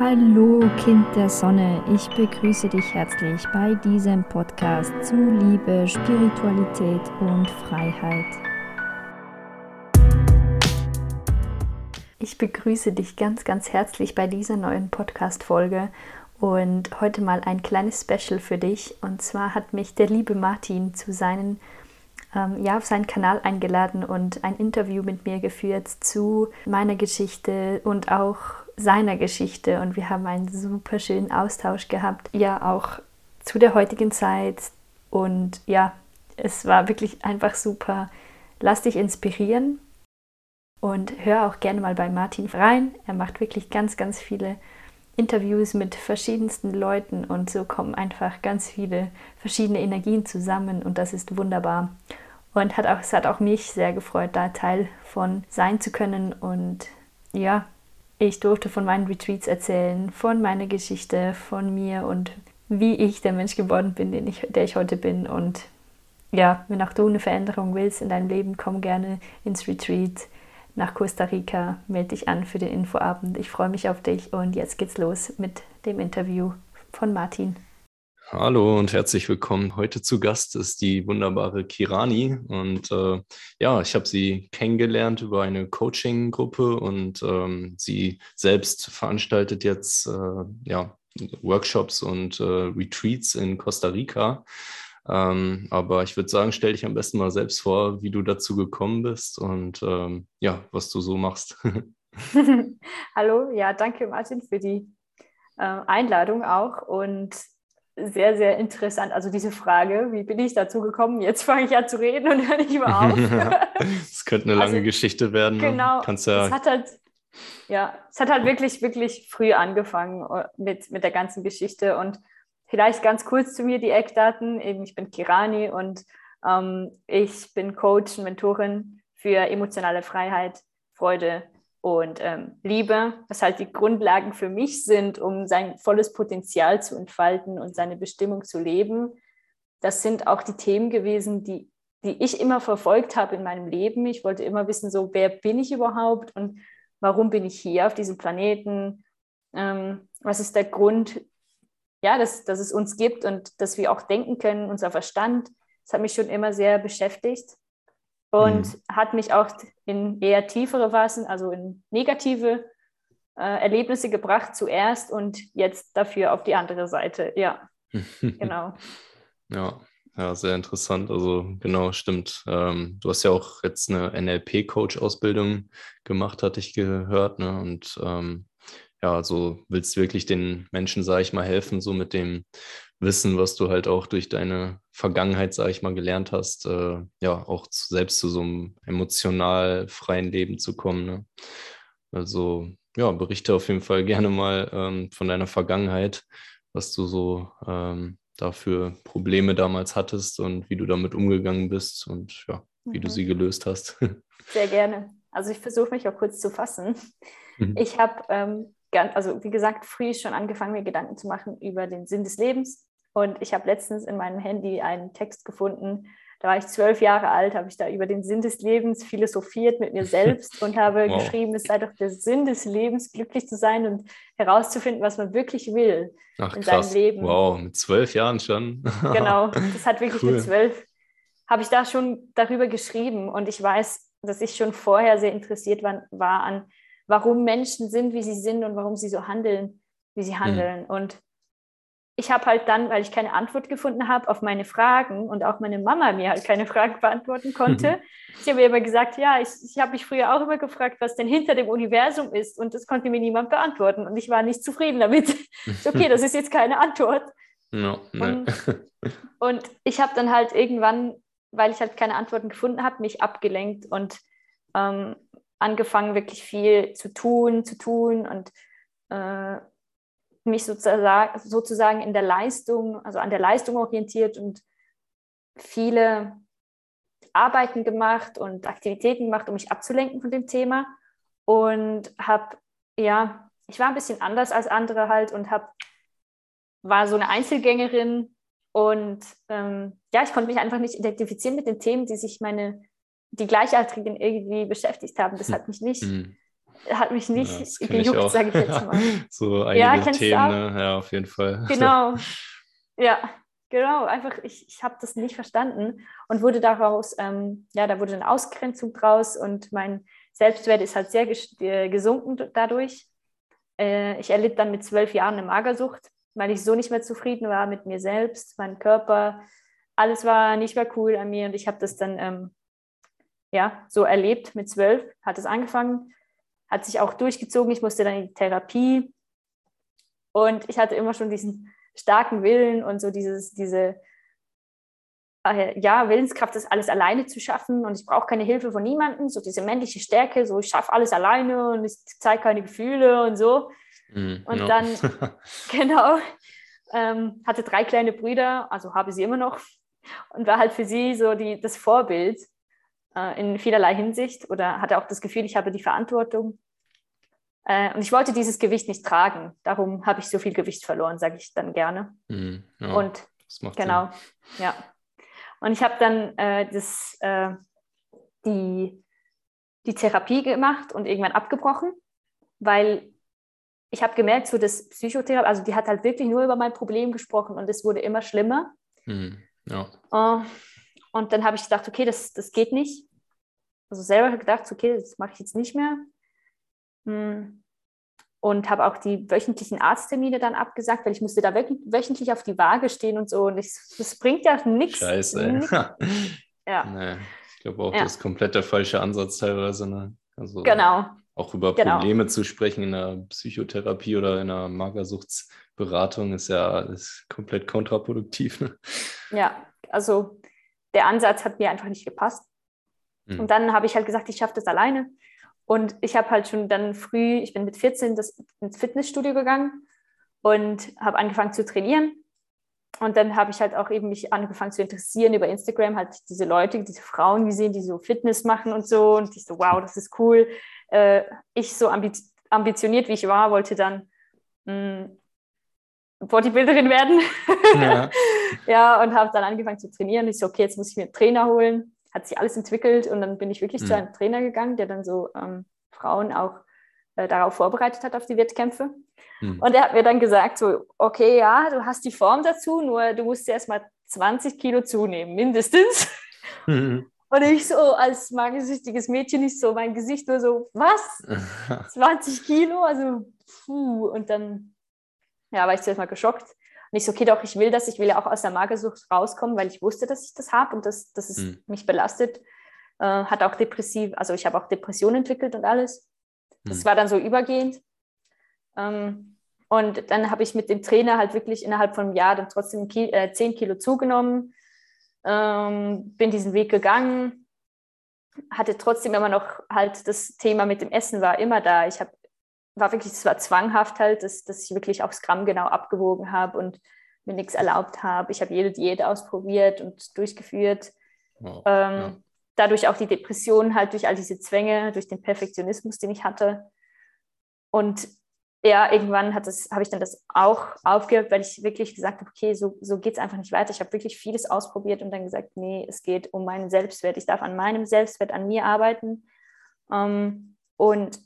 Hallo Kind der Sonne, ich begrüße dich herzlich bei diesem Podcast zu Liebe, Spiritualität und Freiheit. Ich begrüße dich ganz, ganz herzlich bei dieser neuen Podcast-Folge und heute mal ein kleines Special für dich. Und zwar hat mich der liebe Martin zu seinen ähm, ja, auf seinen Kanal eingeladen und ein Interview mit mir geführt zu meiner Geschichte und auch seiner Geschichte und wir haben einen super schönen Austausch gehabt, ja auch zu der heutigen Zeit und ja, es war wirklich einfach super. Lass dich inspirieren und hör auch gerne mal bei Martin rein. Er macht wirklich ganz, ganz viele Interviews mit verschiedensten Leuten und so kommen einfach ganz viele verschiedene Energien zusammen und das ist wunderbar. Und hat auch, es hat auch mich sehr gefreut, da Teil von sein zu können und ja, ich durfte von meinen Retreats erzählen, von meiner Geschichte, von mir und wie ich der Mensch geworden bin, den ich, der ich heute bin. Und ja, wenn auch du eine Veränderung willst in deinem Leben, komm gerne ins Retreat nach Costa Rica, melde dich an für den Infoabend. Ich freue mich auf dich und jetzt geht's los mit dem Interview von Martin. Hallo und herzlich willkommen. Heute zu Gast ist die wunderbare Kirani und äh, ja, ich habe sie kennengelernt über eine Coaching-Gruppe und ähm, sie selbst veranstaltet jetzt äh, ja, Workshops und äh, Retreats in Costa Rica. Ähm, aber ich würde sagen, stell dich am besten mal selbst vor, wie du dazu gekommen bist und ähm, ja, was du so machst. Hallo, ja, danke Martin für die äh, Einladung auch und sehr, sehr interessant. Also diese Frage, wie bin ich dazu gekommen? Jetzt fange ich an zu reden und höre nicht mehr auf. Es könnte eine lange also, Geschichte werden. Ne? Genau. Kannst ja es hat halt, ja, es hat halt wirklich, wirklich früh angefangen äh, mit, mit der ganzen Geschichte. Und vielleicht ganz kurz zu mir die Eckdaten. Eben, ich bin Kirani und ähm, ich bin Coach und Mentorin für emotionale Freiheit, Freude und ähm, Liebe, was halt die Grundlagen für mich sind, um sein volles Potenzial zu entfalten und seine Bestimmung zu leben. Das sind auch die Themen gewesen, die, die ich immer verfolgt habe in meinem Leben. Ich wollte immer wissen, so wer bin ich überhaupt und warum bin ich hier auf diesem Planeten? Ähm, was ist der Grund, ja, dass, dass es uns gibt und dass wir auch denken können, unser Verstand. Das hat mich schon immer sehr beschäftigt und mhm. hat mich auch in eher tiefere Phasen, also in negative äh, Erlebnisse gebracht zuerst und jetzt dafür auf die andere Seite. Ja, genau. Ja, ja, sehr interessant. Also genau, stimmt. Ähm, du hast ja auch jetzt eine NLP-Coach-Ausbildung gemacht, hatte ich gehört. Ne? Und ähm, ja, also willst wirklich den Menschen, sage ich mal, helfen, so mit dem Wissen, was du halt auch durch deine Vergangenheit, sage ich mal, gelernt hast, äh, ja, auch zu, selbst zu so einem emotional freien Leben zu kommen. Ne? Also, ja, berichte auf jeden Fall gerne mal ähm, von deiner Vergangenheit, was du so ähm, dafür Probleme damals hattest und wie du damit umgegangen bist und ja, wie mhm. du sie gelöst hast. Sehr gerne. Also ich versuche mich auch kurz zu fassen. Mhm. Ich habe, ähm, also wie gesagt, früh schon angefangen, mir Gedanken zu machen über den Sinn des Lebens und ich habe letztens in meinem Handy einen Text gefunden, da war ich zwölf Jahre alt, habe ich da über den Sinn des Lebens philosophiert mit mir selbst und habe wow. geschrieben, es sei doch der Sinn des Lebens, glücklich zu sein und herauszufinden, was man wirklich will Ach, in krass. seinem Leben. Wow, mit zwölf Jahren schon. genau, das hat wirklich cool. mit zwölf, habe ich da schon darüber geschrieben und ich weiß, dass ich schon vorher sehr interessiert war, war an, warum Menschen sind, wie sie sind und warum sie so handeln, wie sie mhm. handeln. Mhm. Und ich habe halt dann, weil ich keine Antwort gefunden habe auf meine Fragen und auch meine Mama mir halt keine Fragen beantworten konnte, mhm. sie habe mir immer gesagt, ja, ich, ich habe mich früher auch immer gefragt, was denn hinter dem Universum ist und das konnte mir niemand beantworten und ich war nicht zufrieden damit. okay, das ist jetzt keine Antwort. No, und, und ich habe dann halt irgendwann, weil ich halt keine Antworten gefunden habe, mich abgelenkt und ähm, angefangen, wirklich viel zu tun, zu tun und äh, mich sozusagen, sozusagen in der Leistung, also an der Leistung orientiert und viele Arbeiten gemacht und Aktivitäten gemacht, um mich abzulenken von dem Thema. Und habe, ja, ich war ein bisschen anders als andere halt und habe, war so eine Einzelgängerin und ähm, ja, ich konnte mich einfach nicht identifizieren mit den Themen, die sich meine, die Gleichaltrigen irgendwie beschäftigt haben. Das hat mich nicht, mhm. hat mich nicht ja, gejuckt, sage ich jetzt mal. so einige ja, Themen, ne? ja, auf jeden Fall. Genau, ja, genau. Einfach, ich, ich habe das nicht verstanden und wurde daraus, ähm, ja, da wurde eine Ausgrenzung draus und mein Selbstwert ist halt sehr äh, gesunken dadurch. Äh, ich erlitt dann mit zwölf Jahren eine Magersucht, weil ich so nicht mehr zufrieden war mit mir selbst, meinem Körper. Alles war nicht mehr cool an mir und ich habe das dann ähm, ja, so erlebt mit zwölf, hat es angefangen, hat sich auch durchgezogen. Ich musste dann in die Therapie und ich hatte immer schon diesen starken Willen und so dieses, diese äh, ja, Willenskraft, das alles alleine zu schaffen und ich brauche keine Hilfe von niemandem, so diese männliche Stärke, so ich schaffe alles alleine und ich zeige keine Gefühle und so. Mm, und ja. dann, genau, ähm, hatte drei kleine Brüder, also habe sie immer noch und war halt für sie so die, das Vorbild äh, in vielerlei Hinsicht oder hatte auch das Gefühl, ich habe die Verantwortung. Äh, und ich wollte dieses Gewicht nicht tragen. Darum habe ich so viel Gewicht verloren, sage ich dann gerne. Mm, ja, und genau, Sinn. ja. Und ich habe dann äh, das, äh, die, die Therapie gemacht und irgendwann abgebrochen, weil ich habe gemerkt, so das Psychotherapie, also die hat halt wirklich nur über mein Problem gesprochen und es wurde immer schlimmer. Mm, ja. Und dann habe ich gedacht, okay, das, das geht nicht. Also selber gedacht, okay, das mache ich jetzt nicht mehr. Hm. Und habe auch die wöchentlichen Arzttermine dann abgesagt, weil ich musste da wöchentlich auf die Waage stehen und so. Und ich, das bringt ja nichts. Scheiße. Nix. ja. Nee, ich glaube auch, ja. das ist komplett der falsche Ansatz teilweise. Ne? Also genau. Auch über genau. Probleme zu sprechen in der Psychotherapie oder in einer Magersuchtsberatung ist ja ist komplett kontraproduktiv. Ne? Ja, also der Ansatz hat mir einfach nicht gepasst. Mhm. Und dann habe ich halt gesagt, ich schaffe das alleine. Und ich habe halt schon dann früh, ich bin mit 14 das, ins Fitnessstudio gegangen und habe angefangen zu trainieren. Und dann habe ich halt auch eben mich angefangen zu interessieren über Instagram, halt diese Leute, diese Frauen gesehen, die so Fitness machen und so. Und ich so, wow, das ist cool. Äh, ich so ambitioniert, wie ich war, wollte dann hm, Bodybuilderin werden. Ja, ja und habe dann angefangen zu trainieren. Ich so, okay, jetzt muss ich mir einen Trainer holen. Hat sich alles entwickelt und dann bin ich wirklich mhm. zu einem Trainer gegangen, der dann so ähm, Frauen auch äh, darauf vorbereitet hat, auf die Wettkämpfe. Mhm. Und er hat mir dann gesagt, so, okay, ja, du hast die Form dazu, nur du musst erst mal 20 Kilo zunehmen, mindestens. Mhm. Und ich so als magensüchtiges Mädchen, ich so mein Gesicht nur so, was? 20 Kilo? Also, puh. Und dann ja, war ich zuerst mal geschockt. Und ich so, okay, doch, ich will das, ich will ja auch aus der Magersucht rauskommen, weil ich wusste, dass ich das habe und dass, dass es mhm. mich belastet. Äh, hat auch depressiv, also ich habe auch Depressionen entwickelt und alles. Das mhm. war dann so übergehend. Ähm, und dann habe ich mit dem Trainer halt wirklich innerhalb von einem Jahr dann trotzdem Ki äh, 10 Kilo zugenommen, ähm, bin diesen Weg gegangen, hatte trotzdem immer noch halt das Thema mit dem Essen war immer da. Ich habe war wirklich, es war zwanghaft halt, dass, dass ich wirklich aufs Gramm genau abgewogen habe und mir nichts erlaubt habe. Ich habe jede Diät ausprobiert und durchgeführt. Wow, ähm, ja. Dadurch auch die Depression halt durch all diese Zwänge, durch den Perfektionismus, den ich hatte. Und ja, irgendwann habe ich dann das auch aufgehört, weil ich wirklich gesagt habe, okay, so, so geht es einfach nicht weiter. Ich habe wirklich vieles ausprobiert und dann gesagt, nee, es geht um meinen Selbstwert. Ich darf an meinem Selbstwert, an mir arbeiten. Ähm, und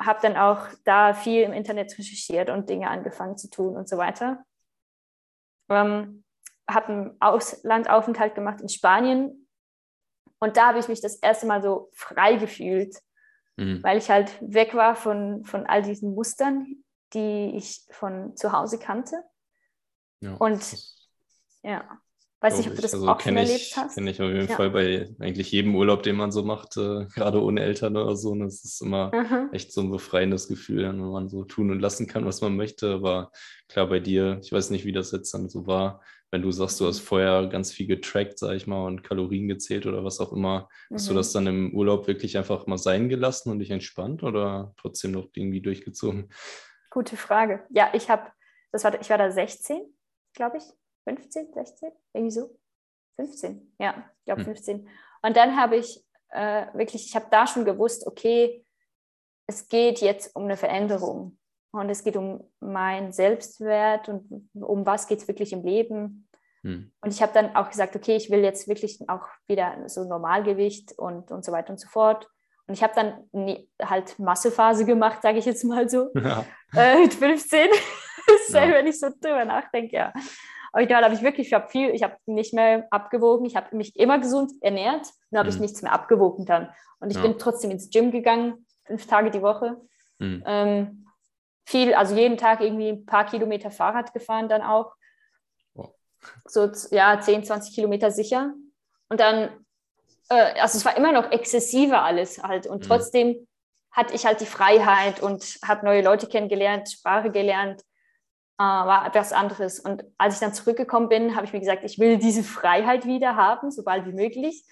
habe dann auch da viel im Internet recherchiert und Dinge angefangen zu tun und so weiter. Ähm, habe einen Auslandaufenthalt gemacht in Spanien und da habe ich mich das erste Mal so frei gefühlt, mhm. weil ich halt weg war von, von all diesen Mustern, die ich von zu Hause kannte. Ja. Und ja, Weiß nicht, ob du das also auch schon erlebt hast. Kenne ich auf jeden ja. Fall bei eigentlich jedem Urlaub, den man so macht, äh, gerade ohne Eltern oder so. Und ne, das ist immer mhm. echt so ein befreiendes Gefühl, wenn man so tun und lassen kann, was man möchte. Aber klar, bei dir, ich weiß nicht, wie das jetzt dann so war, wenn du sagst, du hast vorher ganz viel getrackt, sag ich mal, und Kalorien gezählt oder was auch immer. Mhm. Hast du mhm. das dann im Urlaub wirklich einfach mal sein gelassen und dich entspannt oder trotzdem noch irgendwie durchgezogen? Gute Frage. Ja, ich habe, das war, ich war da 16, glaube ich. 15, 16, irgendwie so. 15, ja, ich glaube 15. Hm. Und dann habe ich äh, wirklich, ich habe da schon gewusst, okay, es geht jetzt um eine Veränderung und es geht um meinen Selbstwert und um was geht es wirklich im Leben. Hm. Und ich habe dann auch gesagt, okay, ich will jetzt wirklich auch wieder so Normalgewicht und, und so weiter und so fort. Und ich habe dann nie, halt Massephase gemacht, sage ich jetzt mal so, ja. äh, mit 15. ja. Wenn ich so drüber nachdenke, ja. Aber da habe ich wirklich, ich habe viel, ich habe nicht mehr abgewogen, ich habe mich immer gesund ernährt und habe mhm. ich nichts mehr abgewogen dann. Und ich ja. bin trotzdem ins Gym gegangen, fünf Tage die Woche. Mhm. Ähm, viel, also jeden Tag irgendwie ein paar Kilometer Fahrrad gefahren dann auch. Wow. So, ja, 10, 20 Kilometer sicher. Und dann, äh, also es war immer noch exzessiver alles halt. Und mhm. trotzdem hatte ich halt die Freiheit und habe neue Leute kennengelernt, Sprache gelernt äh, war etwas anderes. Und als ich dann zurückgekommen bin, habe ich mir gesagt, ich will diese Freiheit wieder haben, so bald wie möglich.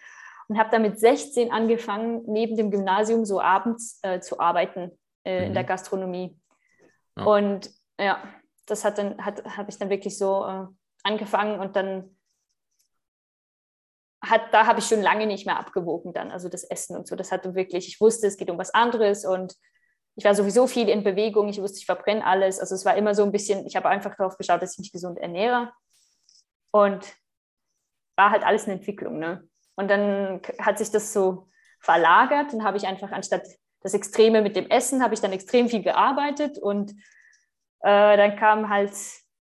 Und habe dann mit 16 angefangen, neben dem Gymnasium so abends äh, zu arbeiten äh, mhm. in der mhm. Gastronomie. Ja. Und ja, das hat dann, hat, habe ich dann wirklich so äh, angefangen und dann hat, da habe ich schon lange nicht mehr abgewogen dann, also das Essen und so. Das hatte wirklich, ich wusste, es geht um was anderes und ich war sowieso viel in Bewegung, ich wusste, ich verbrenne alles. Also es war immer so ein bisschen, ich habe einfach darauf geschaut, dass ich mich gesund ernähre. Und war halt alles eine Entwicklung. Ne? Und dann hat sich das so verlagert und habe ich einfach anstatt das Extreme mit dem Essen, habe ich dann extrem viel gearbeitet und äh, dann kam halt,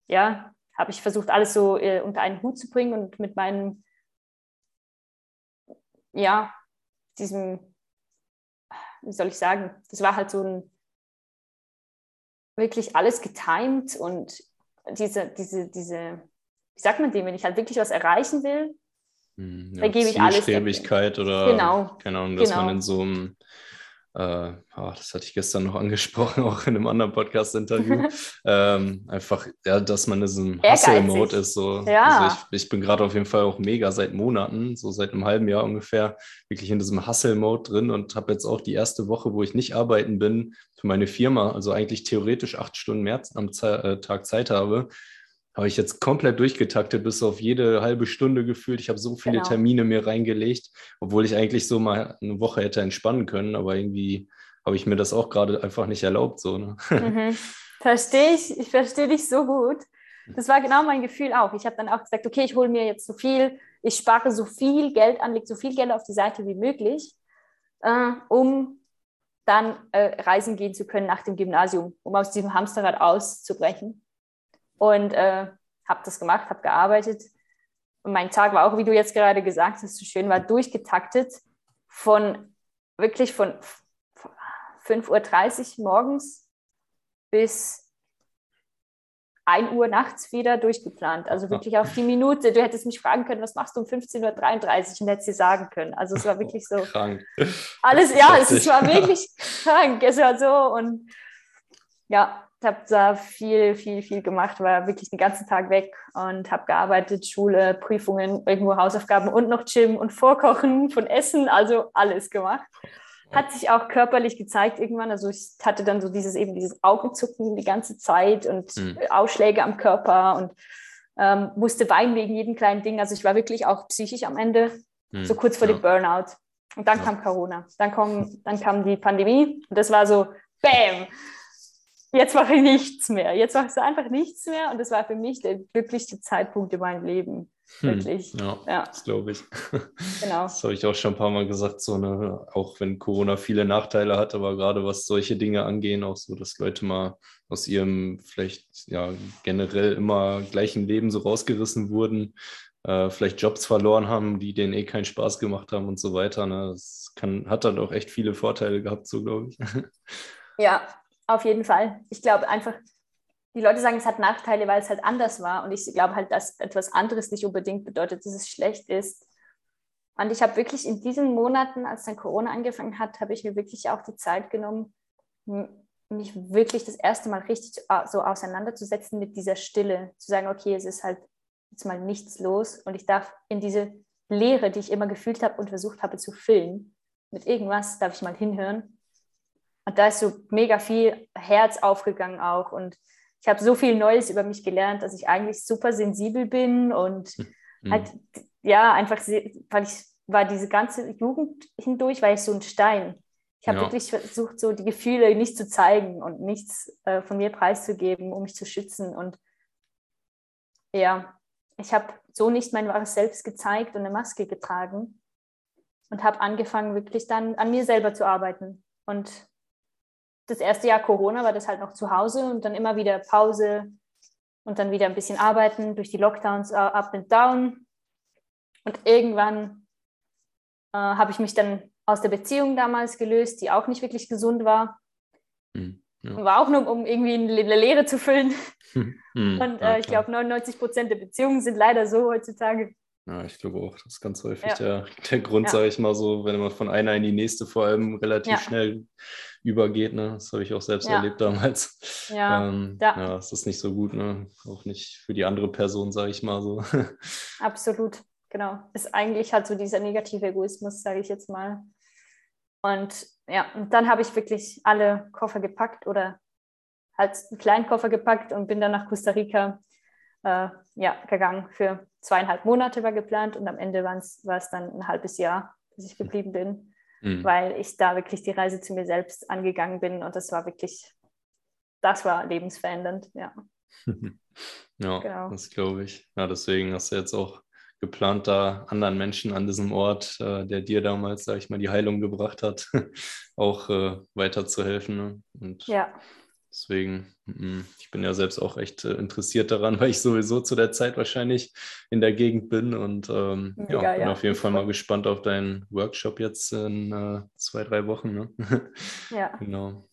ja, habe ich versucht, alles so äh, unter einen Hut zu bringen und mit meinem, ja, diesem wie soll ich sagen, das war halt so ein wirklich alles getimed und diese, diese, diese, wie sagt man dem, wenn ich halt wirklich was erreichen will, hm, ja, da gebe ich alles. oder genau, keine Ahnung, dass genau. man in so einem äh, oh, das hatte ich gestern noch angesprochen, auch in einem anderen Podcast-Interview, ähm, einfach, ja, dass man in diesem Hustle-Mode ist. So. Ja. Also ich, ich bin gerade auf jeden Fall auch mega seit Monaten, so seit einem halben Jahr ungefähr, wirklich in diesem Hustle-Mode drin und habe jetzt auch die erste Woche, wo ich nicht arbeiten bin, für meine Firma, also eigentlich theoretisch acht Stunden mehr am Ze äh, Tag Zeit habe, habe ich jetzt komplett durchgetaktet, bis auf jede halbe Stunde gefühlt. Ich habe so viele genau. Termine mir reingelegt, obwohl ich eigentlich so mal eine Woche hätte entspannen können, aber irgendwie habe ich mir das auch gerade einfach nicht erlaubt. So, ne? mhm. Verstehe ich, ich verstehe dich so gut. Das war genau mein Gefühl auch. Ich habe dann auch gesagt, okay, ich hole mir jetzt so viel, ich spare so viel Geld an, lege so viel Geld auf die Seite wie möglich, äh, um dann äh, reisen gehen zu können nach dem Gymnasium, um aus diesem Hamsterrad auszubrechen. Und äh, habe das gemacht, habe gearbeitet. Und mein Tag war auch, wie du jetzt gerade gesagt hast, so schön war, durchgetaktet von wirklich von 5.30 Uhr morgens bis 1 Uhr nachts wieder durchgeplant. Also wirklich auf die Minute. Du hättest mich fragen können, was machst du um 15.33 Uhr und hättest dir sagen können. Also es war wirklich so. Krank. Alles, ja, es war wirklich krank. Es war so und ja, habe da viel, viel, viel gemacht, war wirklich den ganzen Tag weg und habe gearbeitet, Schule, Prüfungen, irgendwo Hausaufgaben und noch Gym und Vorkochen von Essen, also alles gemacht. Hat sich auch körperlich gezeigt irgendwann. Also ich hatte dann so dieses eben dieses Augenzucken die ganze Zeit und mhm. Ausschläge am Körper und ähm, musste weinen wegen jedem kleinen Ding. Also ich war wirklich auch psychisch am Ende, mhm. so kurz vor ja. dem Burnout. Und dann ja. kam Corona. Dann, kam, dann kam die Pandemie und das war so, bam, jetzt mache ich nichts mehr. Jetzt mache ich einfach nichts mehr. Und das war für mich der glücklichste Zeitpunkt in meinem Leben. Hm, Wirklich. Hm, ja, ja, das glaube ich. Genau. Das habe ich auch schon ein paar Mal gesagt, so ne, auch wenn Corona viele Nachteile hat, aber gerade was solche Dinge angehen, auch so, dass Leute mal aus ihrem vielleicht ja generell immer gleichen Leben so rausgerissen wurden, äh, vielleicht Jobs verloren haben, die denen eh keinen Spaß gemacht haben und so weiter. Ne? Das kann, hat dann auch echt viele Vorteile gehabt, so glaube ich. Ja, auf jeden Fall. Ich glaube einfach, die Leute sagen, es hat Nachteile, weil es halt anders war. Und ich glaube halt, dass etwas anderes nicht unbedingt bedeutet, dass es schlecht ist. Und ich habe wirklich in diesen Monaten, als dann Corona angefangen hat, habe ich mir wirklich auch die Zeit genommen, mich wirklich das erste Mal richtig so auseinanderzusetzen mit dieser Stille. Zu sagen, okay, es ist halt jetzt mal nichts los und ich darf in diese Leere, die ich immer gefühlt habe und versucht habe zu füllen, mit irgendwas darf ich mal hinhören und da ist so mega viel Herz aufgegangen auch. Und ich habe so viel Neues über mich gelernt, dass ich eigentlich super sensibel bin und mhm. halt, ja, einfach, weil ich war diese ganze Jugend hindurch, war ich so ein Stein. Ich habe ja. wirklich versucht, so die Gefühle nicht zu zeigen und nichts äh, von mir preiszugeben, um mich zu schützen. Und ja, ich habe so nicht mein wahres Selbst gezeigt und eine Maske getragen. und habe angefangen, wirklich dann an mir selber zu arbeiten. Und das erste Jahr Corona war das halt noch zu Hause und dann immer wieder Pause und dann wieder ein bisschen arbeiten durch die Lockdowns uh, up and down. Und irgendwann uh, habe ich mich dann aus der Beziehung damals gelöst, die auch nicht wirklich gesund war. Mhm. Ja. War auch nur, um irgendwie eine Leere zu füllen. Hm, und äh, ich glaube, 99 Prozent der Beziehungen sind leider so heutzutage. Ja, ich glaube auch, das ist ganz häufig ja. der, der Grund, ja. sage ich mal so, wenn man von einer in die nächste vor allem relativ schnell übergeht. Ne? Das habe ich auch selbst erlebt damals. Ja. Ähm, ja. das ist nicht so gut, ne? auch nicht für die andere Person, sage ich mal so. Absolut, genau. Ist eigentlich halt so dieser negative Egoismus, sage ich jetzt mal. Und ja, und dann habe ich wirklich alle Koffer gepackt oder halt einen kleinen Koffer gepackt und bin dann nach Costa Rica äh, ja, gegangen. Für zweieinhalb Monate war geplant und am Ende war es dann ein halbes Jahr, bis ich geblieben bin, mhm. weil ich da wirklich die Reise zu mir selbst angegangen bin und das war wirklich, das war lebensverändernd, ja. ja, genau. das glaube ich. Ja, deswegen hast du jetzt auch geplant, da anderen Menschen an diesem Ort, äh, der dir damals, sage ich mal, die Heilung gebracht hat, auch äh, weiterzuhelfen. Ne? Und ja. Deswegen, ich bin ja selbst auch echt äh, interessiert daran, weil ich sowieso zu der Zeit wahrscheinlich in der Gegend bin und ähm, Mega, ja, bin ja. auf jeden Fall mal gespannt auf deinen Workshop jetzt in äh, zwei, drei Wochen. Ne? ja. Genau.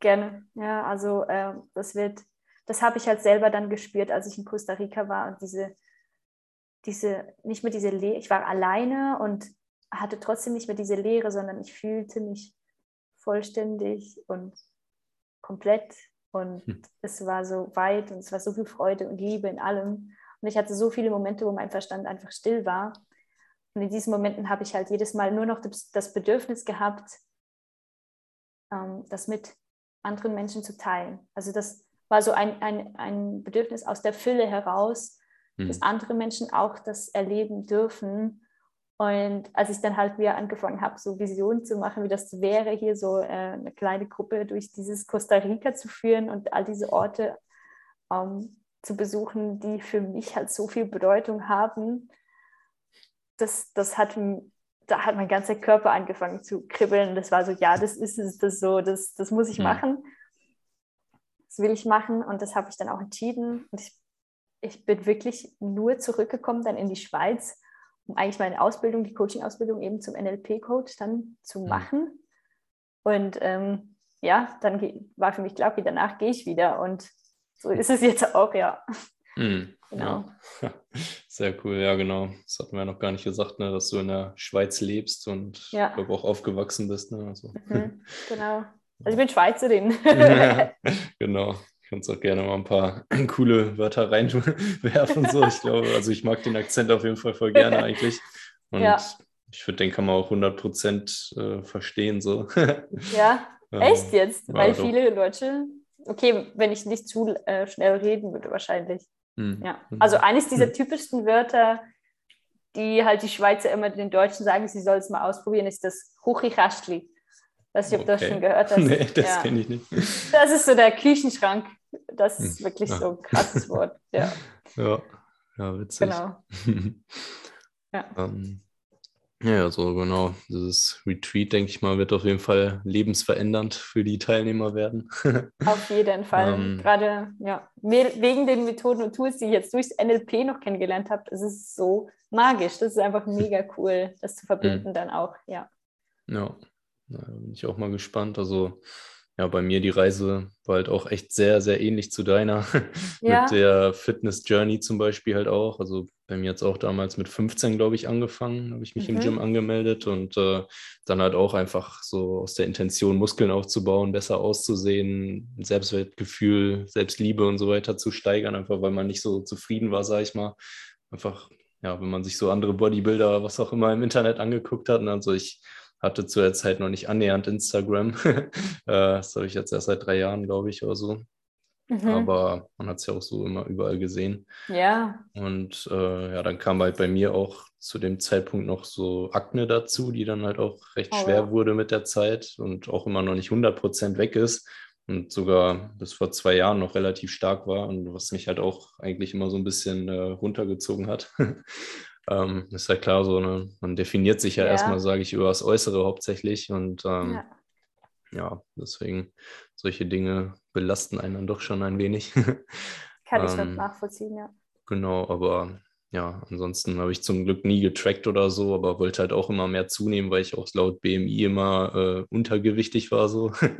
Gerne. Ja, also äh, das wird, das habe ich halt selber dann gespürt, als ich in Costa Rica war und diese diese, nicht mehr diese Leere, ich war alleine und hatte trotzdem nicht mehr diese Leere, sondern ich fühlte mich vollständig und komplett und hm. es war so weit und es war so viel Freude und Liebe in allem. Und ich hatte so viele Momente, wo mein Verstand einfach still war. Und in diesen Momenten habe ich halt jedes Mal nur noch das Bedürfnis gehabt, ähm, das mit anderen Menschen zu teilen. Also das war so ein, ein, ein Bedürfnis aus der Fülle heraus, mhm. dass andere Menschen auch das erleben dürfen. Und als ich dann halt wieder angefangen habe, so Visionen zu machen, wie das wäre, hier so äh, eine kleine Gruppe durch dieses Costa Rica zu führen und all diese Orte ähm, zu besuchen, die für mich halt so viel Bedeutung haben, das, das hat, da hat mein ganzer Körper angefangen zu kribbeln. Das war so, ja, das ist es, das so, das, das muss ich mhm. machen. Das will ich machen und das habe ich dann auch entschieden. Und ich ich bin wirklich nur zurückgekommen dann in die Schweiz, eigentlich meine Ausbildung, die Coaching-Ausbildung eben zum NLP-Coach dann zu mhm. machen. Und ähm, ja, dann war für mich klar, okay, danach gehe ich wieder. Und so ist es jetzt auch, ja. Mhm. Genau. Ja. Sehr cool, ja, genau. Das hatten wir ja noch gar nicht gesagt, ne, dass du in der Schweiz lebst und ja. ich glaube auch aufgewachsen bist. Ne? Also. Mhm, genau. Also ich bin Schweizerin. ja, genau kannst auch gerne mal ein paar coole Wörter reinwerfen. So. Ich glaube, also ich mag den Akzent auf jeden Fall voll gerne eigentlich. Und ja. ich finde, den kann man auch 100 Prozent äh, verstehen. So. Ja, echt jetzt? Ja, Weil doch. viele Deutsche, okay, wenn ich nicht zu äh, schnell reden würde, wahrscheinlich. Hm. Ja. Also eines dieser hm. typischsten Wörter, die halt die Schweizer immer den Deutschen sagen, sie soll es mal ausprobieren, ist das Huchichastli. Weiß nicht, ob du okay. das schon gehört hast. Nee, das ja. kenne ich nicht. Das ist so der Küchenschrank. Das ist hm. wirklich so ein krasses Wort. Ja, ja, ja witzig. Genau. ja. Ähm, ja, so genau. Dieses Retreat, denke ich mal, wird auf jeden Fall lebensverändernd für die Teilnehmer werden. auf jeden Fall. Ähm, Gerade ja, wegen den Methoden und Tools, die ich jetzt durchs NLP noch kennengelernt habe, ist es so magisch. Das ist einfach mega cool, das zu verbinden mhm. dann auch, ja. Ja, da bin ich auch mal gespannt. Also ja, bei mir die Reise war halt auch echt sehr, sehr ähnlich zu deiner. Ja. mit der Fitness Journey zum Beispiel halt auch. Also bei mir es auch damals mit 15, glaube ich, angefangen, habe ich mich mhm. im Gym angemeldet und äh, dann halt auch einfach so aus der Intention, Muskeln aufzubauen, besser auszusehen, Selbstwertgefühl, Selbstliebe und so weiter zu steigern, einfach weil man nicht so zufrieden war, sage ich mal. Einfach, ja, wenn man sich so andere Bodybuilder, was auch immer im Internet angeguckt hat. Und also ich hatte zu der Zeit noch nicht annähernd Instagram. Äh, das habe ich jetzt erst seit drei Jahren, glaube ich, oder so. Mhm. Aber man hat es ja auch so immer überall gesehen. Ja. Und äh, ja, dann kam halt bei mir auch zu dem Zeitpunkt noch so Akne dazu, die dann halt auch recht oh, schwer wurde mit der Zeit und auch immer noch nicht 100% weg ist und sogar bis vor zwei Jahren noch relativ stark war und was mich halt auch eigentlich immer so ein bisschen äh, runtergezogen hat. ähm, ist ja klar so, ne? man definiert sich ja, ja. erstmal, sage ich, über das Äußere hauptsächlich und ähm, ja. ja. deswegen solche Dinge belasten einen dann doch schon ein wenig. Kann ich ähm, nachvollziehen, ja. Genau, aber ja, ansonsten habe ich zum Glück nie getrackt oder so, aber wollte halt auch immer mehr zunehmen, weil ich auch laut BMI immer äh, untergewichtig war so. Mhm.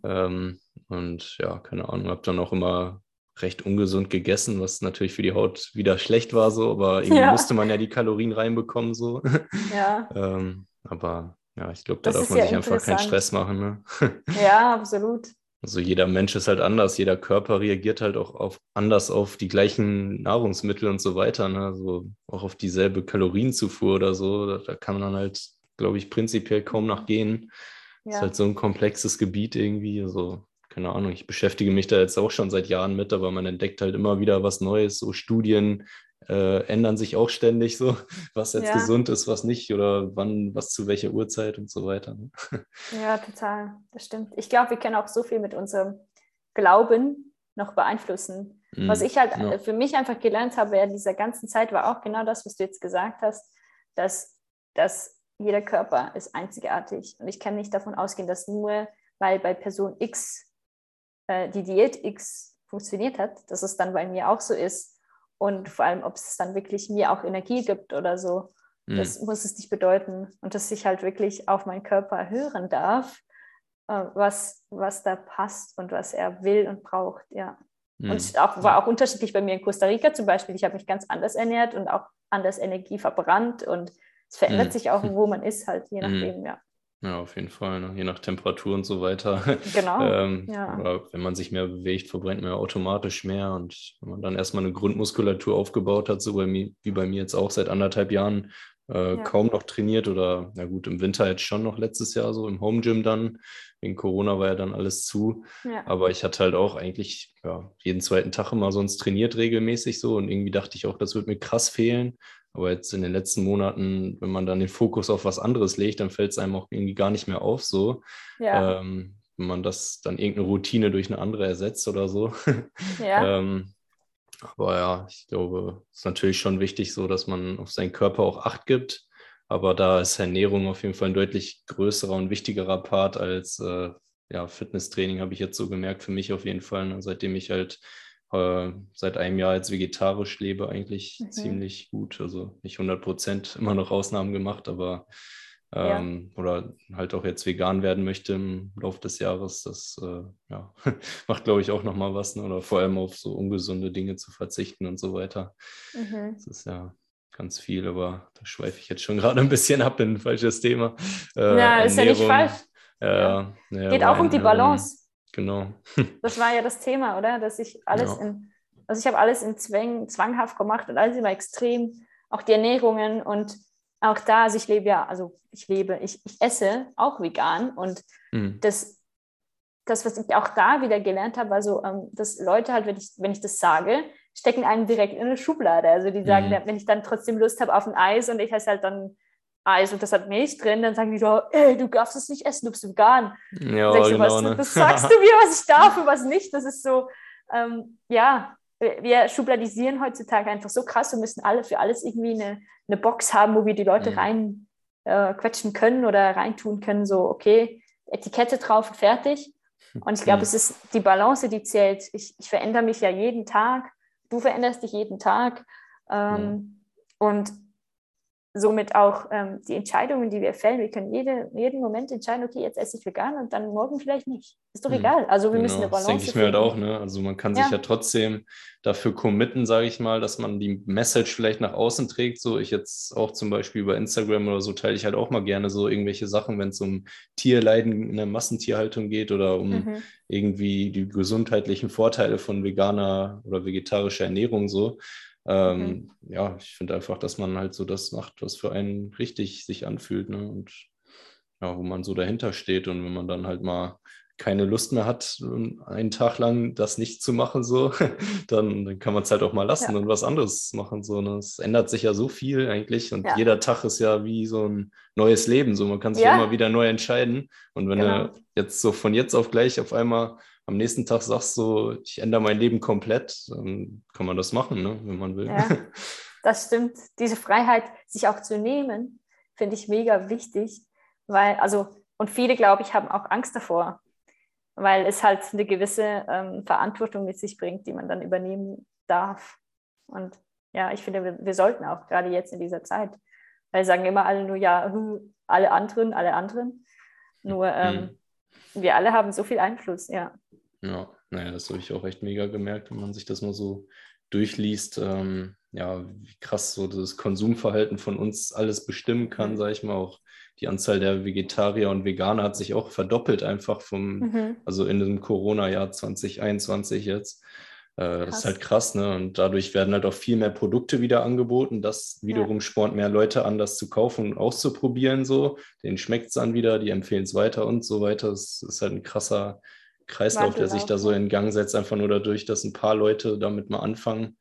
ähm, und ja, keine Ahnung, habe dann auch immer recht ungesund gegessen, was natürlich für die Haut wieder schlecht war so, aber irgendwie ja. musste man ja die Kalorien reinbekommen so. Ja. ähm, aber ja, ich glaube, da das darf man ja sich einfach keinen Stress machen. Ne? ja, absolut. Also jeder Mensch ist halt anders, jeder Körper reagiert halt auch auf, anders auf die gleichen Nahrungsmittel und so weiter. Ne? Also auch auf dieselbe Kalorienzufuhr oder so. Da, da kann man dann halt, glaube ich, prinzipiell kaum nachgehen. Ja. Ist halt so ein komplexes Gebiet irgendwie. Also, keine Ahnung, ich beschäftige mich da jetzt auch schon seit Jahren mit, aber man entdeckt halt immer wieder was Neues, so Studien, äh, ändern sich auch ständig so, was jetzt ja. gesund ist, was nicht oder wann, was zu welcher Uhrzeit und so weiter. Ne? Ja, total, das stimmt. Ich glaube, wir können auch so viel mit unserem Glauben noch beeinflussen. Mm, was ich halt ja. für mich einfach gelernt habe in dieser ganzen Zeit, war auch genau das, was du jetzt gesagt hast, dass, dass jeder Körper ist einzigartig. Und ich kann nicht davon ausgehen, dass nur weil bei Person X äh, die Diät X funktioniert hat, dass es dann bei mir auch so ist und vor allem, ob es dann wirklich mir auch Energie gibt oder so. Mhm. Das muss es nicht bedeuten. Und dass ich halt wirklich auf meinen Körper hören darf, äh, was, was da passt und was er will und braucht, ja. Mhm. Und es auch, war auch unterschiedlich bei mir in Costa Rica zum Beispiel. Ich habe mich ganz anders ernährt und auch anders Energie verbrannt und es verändert mhm. sich auch, wo man ist, halt, je mhm. nachdem, ja. Ja, auf jeden Fall, ne? je nach Temperatur und so weiter. Genau. ähm, ja. Oder wenn man sich mehr bewegt, verbrennt man ja automatisch mehr. Und wenn man dann erstmal eine Grundmuskulatur aufgebaut hat, so bei mir, wie bei mir jetzt auch seit anderthalb Jahren, äh, ja. kaum noch trainiert oder, na gut, im Winter jetzt schon noch letztes Jahr so im Home Gym dann. Wegen Corona war ja dann alles zu. Ja. Aber ich hatte halt auch eigentlich ja, jeden zweiten Tag immer sonst trainiert regelmäßig so und irgendwie dachte ich auch, das wird mir krass fehlen. Aber jetzt in den letzten Monaten, wenn man dann den Fokus auf was anderes legt, dann fällt es einem auch irgendwie gar nicht mehr auf so. Ja. Ähm, wenn man das dann irgendeine Routine durch eine andere ersetzt oder so. Ja. ähm, aber ja, ich glaube, es ist natürlich schon wichtig so, dass man auf seinen Körper auch Acht gibt. Aber da ist Ernährung auf jeden Fall ein deutlich größerer und wichtigerer Part als äh, ja, Fitnesstraining, habe ich jetzt so gemerkt, für mich auf jeden Fall. Ne? Seitdem ich halt äh, seit einem Jahr jetzt vegetarisch lebe, eigentlich mhm. ziemlich gut. Also nicht 100 Prozent, immer noch Ausnahmen gemacht, aber ähm, ja. oder halt auch jetzt vegan werden möchte im Laufe des Jahres, das äh, ja, macht, glaube ich, auch nochmal was. Ne? Oder vor allem auf so ungesunde Dinge zu verzichten und so weiter. Mhm. Das ist ja ganz viel, aber da schweife ich jetzt schon gerade ein bisschen ab in ein falsches Thema. Äh, ja, ist ja nicht falsch. Ja, ja. Geht auch um die Balance. Genau. das war ja das Thema, oder? Dass ich alles ja. in, also ich habe alles in Zwang, zwanghaft gemacht und alles immer extrem, auch die Ernährungen und auch da, also ich lebe ja, also ich lebe, ich, ich esse auch vegan und mhm. das, das, was ich auch da wieder gelernt habe, also ähm, dass Leute halt, wenn ich, wenn ich das sage, stecken einen direkt in eine Schublade. Also die sagen, mhm. wenn ich dann trotzdem Lust habe auf ein Eis und ich esse halt dann Eis und das hat Milch drin, dann sagen die so, ey, du darfst es nicht essen, du bist vegan. Ja, genau, so, was, ne? Das sagst du mir, was ich darf und was nicht. Das ist so, ähm, ja, wir schubladisieren heutzutage einfach so krass. Wir müssen alle für alles irgendwie eine, eine Box haben, wo wir die Leute mhm. rein äh, quetschen können oder reintun können. So, okay, Etikette drauf und fertig. Und ich glaube, mhm. es ist die Balance, die zählt. Ich, ich verändere mich ja jeden Tag. Du veränderst dich jeden Tag. Ähm, mhm. Und somit auch ähm, die Entscheidungen, die wir fällen. Wir können jede, jeden Moment entscheiden, okay, jetzt esse ich vegan und dann morgen vielleicht nicht. Ist doch mhm. egal. Also wir genau. müssen eine Balance Das denke ich mir halt auch. Ne? Also man kann sich ja trotzdem dafür committen, sage ich mal, dass man die Message vielleicht nach außen trägt. So ich jetzt auch zum Beispiel über Instagram oder so teile ich halt auch mal gerne so irgendwelche Sachen, wenn es um Tierleiden in der Massentierhaltung geht oder um mhm. irgendwie die gesundheitlichen Vorteile von veganer oder vegetarischer Ernährung so. Ähm, mhm. Ja, ich finde einfach, dass man halt so das macht, was für einen richtig sich anfühlt, ne? Und ja, wo man so dahinter steht. Und wenn man dann halt mal keine Lust mehr hat, einen Tag lang das nicht zu machen, so, dann, dann kann man es halt auch mal lassen ja. und was anderes machen. So, ne? Es ändert sich ja so viel eigentlich und ja. jeder Tag ist ja wie so ein neues Leben. So, man kann sich ja. immer wieder neu entscheiden. Und wenn genau. du jetzt so von jetzt auf gleich auf einmal am nächsten Tag sagst so, ich ändere mein Leben komplett, dann kann man das machen, ne, wenn man will. Ja. das stimmt. Diese Freiheit, sich auch zu nehmen, finde ich mega wichtig, weil, also, und viele, glaube ich, haben auch Angst davor, weil es halt eine gewisse ähm, Verantwortung mit sich bringt, die man dann übernehmen darf. Und ja, ich finde, wir, wir sollten auch, gerade jetzt in dieser Zeit, weil sagen immer alle nur, ja, alle anderen, alle anderen. Nur ähm, mhm. wir alle haben so viel Einfluss, ja. Ja, naja, das habe ich auch echt mega gemerkt, wenn man sich das mal so durchliest, ähm, ja, wie krass so das Konsumverhalten von uns alles bestimmen kann, mhm. sage ich mal, auch die Anzahl der Vegetarier und Veganer hat sich auch verdoppelt einfach vom, mhm. also in dem Corona-Jahr 2021 jetzt. Äh, das ist halt krass, ne? Und dadurch werden halt auch viel mehr Produkte wieder angeboten. Das wiederum ja. spornt mehr Leute an, das zu kaufen und auszuprobieren. So, denen schmeckt es dann wieder, die empfehlen es weiter und so weiter. Das ist halt ein krasser Kreislauf, der sich da so in Gang setzt, einfach nur dadurch, dass ein paar Leute damit mal anfangen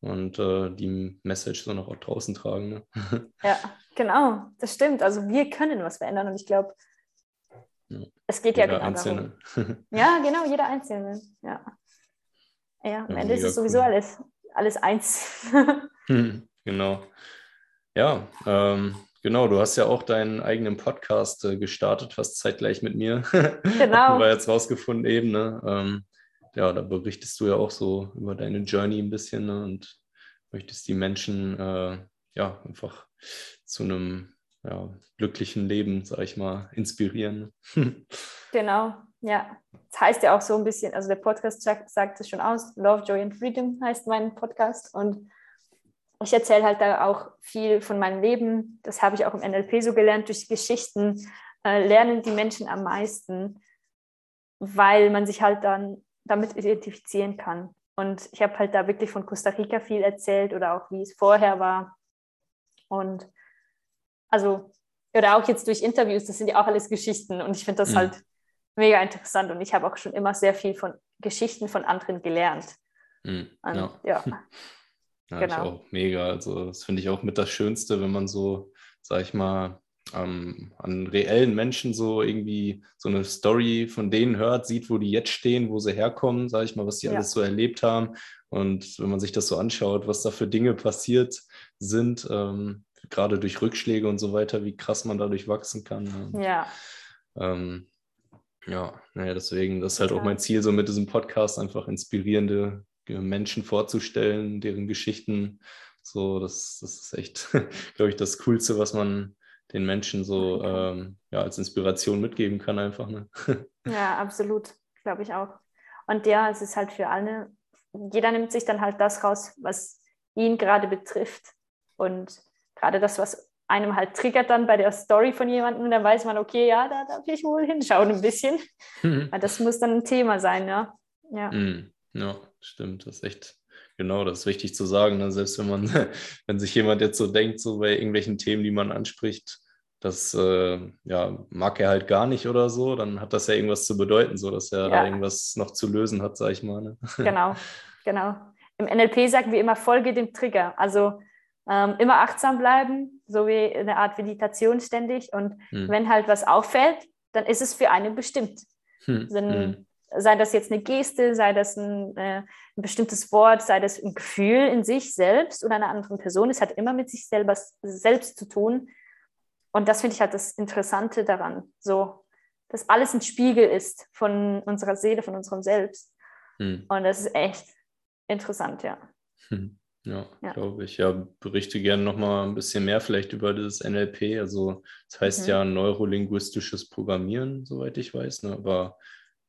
und äh, die Message so noch auch draußen tragen. Ne? Ja, genau, das stimmt. Also wir können was verändern und ich glaube, ja. es geht jeder ja genau Einzelne. darum. Ja, genau, jeder Einzelne. Ja, ja am ja, Ende ist es sowieso cool. alles, alles eins. Hm, genau. Ja, ähm, Genau, du hast ja auch deinen eigenen Podcast äh, gestartet, fast zeitgleich mit mir. Genau. Haben wir jetzt rausgefunden eben. Ne? Ähm, ja, da berichtest du ja auch so über deine Journey ein bisschen ne? und möchtest die Menschen äh, ja einfach zu einem ja, glücklichen Leben, sag ich mal, inspirieren. genau, ja. Das heißt ja auch so ein bisschen, also der Podcast sagt es schon aus, Love, Joy and Freedom heißt mein Podcast und ich erzähle halt da auch viel von meinem Leben. Das habe ich auch im NLP so gelernt. Durch Geschichten äh, lernen die Menschen am meisten, weil man sich halt dann damit identifizieren kann. Und ich habe halt da wirklich von Costa Rica viel erzählt oder auch wie es vorher war. Und also, oder auch jetzt durch Interviews, das sind ja auch alles Geschichten. Und ich finde das mhm. halt mega interessant. Und ich habe auch schon immer sehr viel von Geschichten von anderen gelernt. Mhm. Und, ja. ja. Ja, genau. ich auch mega. Also das finde ich auch mit das Schönste, wenn man so, sag ich mal, ähm, an reellen Menschen so irgendwie so eine Story von denen hört, sieht, wo die jetzt stehen, wo sie herkommen, sag ich mal, was die ja. alles so erlebt haben. Und wenn man sich das so anschaut, was da für Dinge passiert sind, ähm, gerade durch Rückschläge und so weiter, wie krass man dadurch wachsen kann. Ja. Ähm, ja, naja, deswegen, das ist halt ja. auch mein Ziel, so mit diesem Podcast einfach inspirierende Menschen vorzustellen, deren Geschichten. So, das, das ist echt, glaube ich, das Coolste, was man den Menschen so ähm, ja, als Inspiration mitgeben kann, einfach. Ne? Ja, absolut, glaube ich auch. Und ja, es ist halt für alle, jeder nimmt sich dann halt das raus, was ihn gerade betrifft. Und gerade das, was einem halt triggert dann bei der Story von jemandem, dann weiß man, okay, ja, da darf ich wohl hinschauen ein bisschen. Mhm. Das muss dann ein Thema sein, ja. Ja. Mhm. Ja stimmt. Das ist echt, genau, das ist wichtig zu sagen. Ne? Selbst wenn man, wenn sich jemand jetzt so denkt, so bei irgendwelchen Themen, die man anspricht, das äh, ja, mag er halt gar nicht oder so, dann hat das ja irgendwas zu bedeuten, so dass er ja. da irgendwas noch zu lösen hat, sag ich mal. Ne? Genau, genau. Im NLP sagen wir immer, folge dem Trigger. Also ähm, immer achtsam bleiben, so wie eine Art Meditation ständig. Und hm. wenn halt was auffällt, dann ist es für einen bestimmt. Hm. Dann, hm sei das jetzt eine Geste, sei das ein, äh, ein, bestimmtes Wort, sei das ein Gefühl in sich selbst oder einer anderen Person. Es hat immer mit sich selber selbst zu tun. Und das finde ich halt das Interessante daran, so, dass alles ein Spiegel ist von unserer Seele, von unserem Selbst. Hm. Und das ist echt interessant, ja. Hm. Ja, ja. glaube ich. Ja, berichte gerne nochmal ein bisschen mehr vielleicht über das NLP. Also, das heißt mhm. ja neurolinguistisches Programmieren, soweit ich weiß. Ne? Aber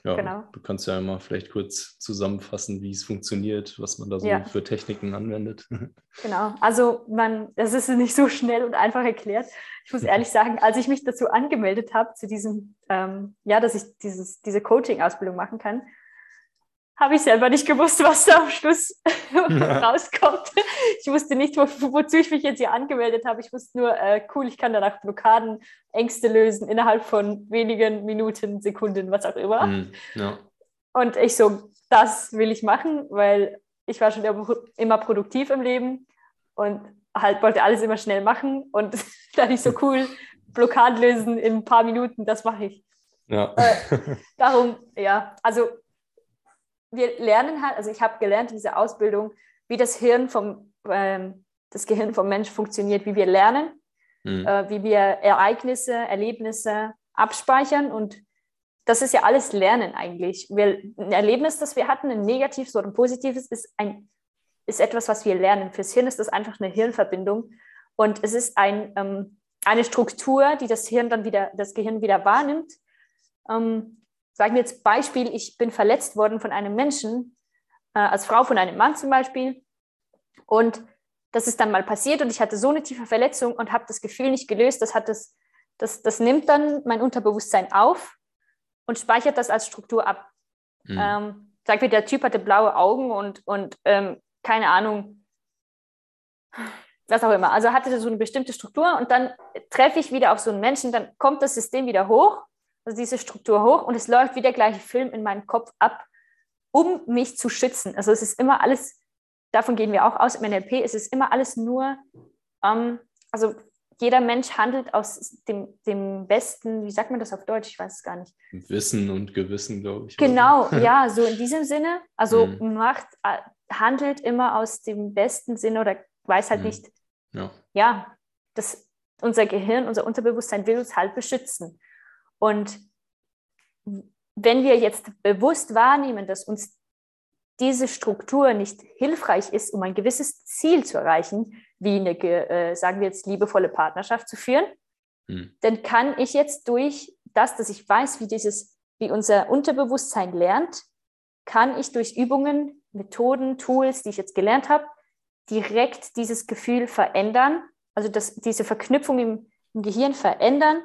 ja, genau. du kannst ja einmal vielleicht kurz zusammenfassen, wie es funktioniert, was man da so ja. für Techniken anwendet. Genau, also man, das ist nicht so schnell und einfach erklärt. Ich muss ehrlich sagen, als ich mich dazu angemeldet habe, zu diesem, ähm, ja, dass ich dieses, diese Coaching-Ausbildung machen kann, habe ich selber nicht gewusst, was da am Schluss rauskommt. Ich wusste nicht, wo, wozu ich mich jetzt hier angemeldet habe. Ich wusste nur, äh, cool, ich kann danach Blockaden, Ängste lösen innerhalb von wenigen Minuten, Sekunden, was auch immer. Mm, ja. Und ich so, das will ich machen, weil ich war schon immer produktiv im Leben und halt wollte alles immer schnell machen und dann ich so cool, Blockaden lösen in ein paar Minuten, das mache ich. Ja. Äh, darum, ja, also wir lernen halt, also ich habe gelernt, diese Ausbildung, wie das Hirn vom, ähm, das Gehirn vom Mensch funktioniert, wie wir lernen, mhm. äh, wie wir Ereignisse, Erlebnisse abspeichern und das ist ja alles Lernen eigentlich. Wir, ein Erlebnis, das wir hatten, ein negatives oder ein positives, ist, ein, ist etwas, was wir lernen. Fürs Hirn ist das einfach eine Hirnverbindung und es ist ein, ähm, eine Struktur, die das Hirn dann wieder, das Gehirn wieder wahrnimmt. Ähm, sagen wir jetzt Beispiel, ich bin verletzt worden von einem Menschen, äh, als Frau von einem Mann zum Beispiel. Und das ist dann mal passiert und ich hatte so eine tiefe Verletzung und habe das Gefühl nicht gelöst. Das, hat das, das, das nimmt dann mein Unterbewusstsein auf und speichert das als Struktur ab. Mhm. Ähm, sag mir, der Typ hatte blaue Augen und, und ähm, keine Ahnung, was auch immer. Also hatte so eine bestimmte Struktur und dann treffe ich wieder auf so einen Menschen, dann kommt das System wieder hoch, also diese Struktur hoch und es läuft wie der gleiche Film in meinem Kopf ab, um mich zu schützen. Also es ist immer alles, davon gehen wir auch aus im NLP, es ist immer alles nur, ähm, also jeder Mensch handelt aus dem, dem besten, wie sagt man das auf Deutsch? Ich weiß es gar nicht. Wissen und Gewissen, glaube ich. Genau, ja, so in diesem Sinne. Also mhm. macht, äh, handelt immer aus dem besten Sinne oder weiß halt mhm. nicht, ja, ja das, unser Gehirn, unser Unterbewusstsein will uns halt beschützen. Und wenn wir jetzt bewusst wahrnehmen, dass uns diese Struktur nicht hilfreich ist, um ein gewisses Ziel zu erreichen, wie eine, äh, sagen wir jetzt, liebevolle Partnerschaft zu führen, hm. dann kann ich jetzt durch das, dass ich weiß, wie dieses, wie unser Unterbewusstsein lernt, kann ich durch Übungen, Methoden, Tools, die ich jetzt gelernt habe, direkt dieses Gefühl verändern, also das, diese Verknüpfung im, im Gehirn verändern,